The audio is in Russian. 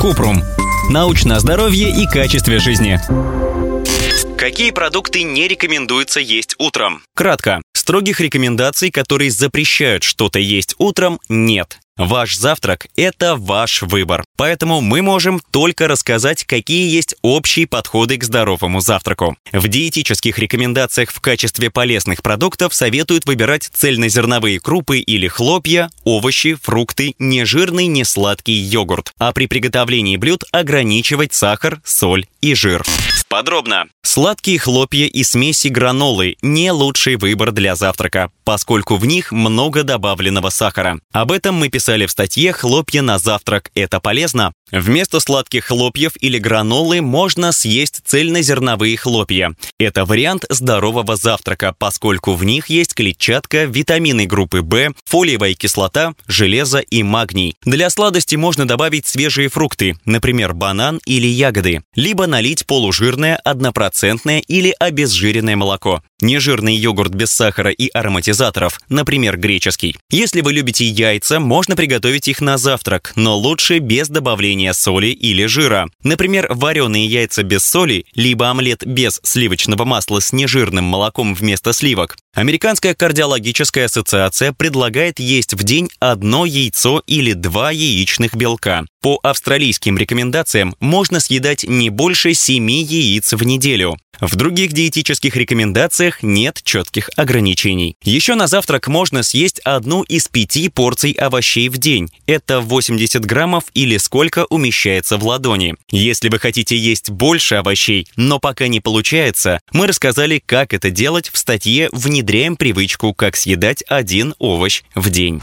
Купрум. Научное здоровье и качестве жизни. Какие продукты не рекомендуется есть утром? Кратко. Строгих рекомендаций, которые запрещают что-то есть утром, нет. Ваш завтрак – это ваш выбор. Поэтому мы можем только рассказать, какие есть общие подходы к здоровому завтраку. В диетических рекомендациях в качестве полезных продуктов советуют выбирать цельнозерновые крупы или хлопья, овощи, фрукты, нежирный, несладкий йогурт. А при приготовлении блюд ограничивать сахар, соль и жир. Подробно. Сладкие хлопья и смеси гранолы – не лучший выбор для завтрака, поскольку в них много добавленного сахара. Об этом мы писали в статье «Хлопья на завтрак – это полезно». Вместо сладких хлопьев или гранолы можно съесть цельнозерновые хлопья. Это вариант здорового завтрака, поскольку в них есть клетчатка, витамины группы В, фолиевая кислота, железо и магний. Для сладости можно добавить свежие фрукты, например, банан или ягоды, либо налить полужирное, однопроцентное или обезжиренное молоко. Нежирный йогурт без сахара и ароматизаторов, например, греческий. Если вы любите яйца, можно приготовить их на завтрак, но лучше без добавления соли или жира. Например, вареные яйца без соли, либо омлет без сливочного масла с нежирным молоком вместо сливок. Американская кардиологическая ассоциация предлагает есть в день одно яйцо или два яичных белка. По австралийским рекомендациям можно съедать не больше 7 яиц в неделю. В других диетических рекомендациях нет четких ограничений. Еще на завтрак можно съесть одну из пяти порций овощей в день. Это 80 граммов или сколько умещается в ладони. Если вы хотите есть больше овощей, но пока не получается, мы рассказали, как это делать в статье «Внедряем привычку, как съедать один овощ в день».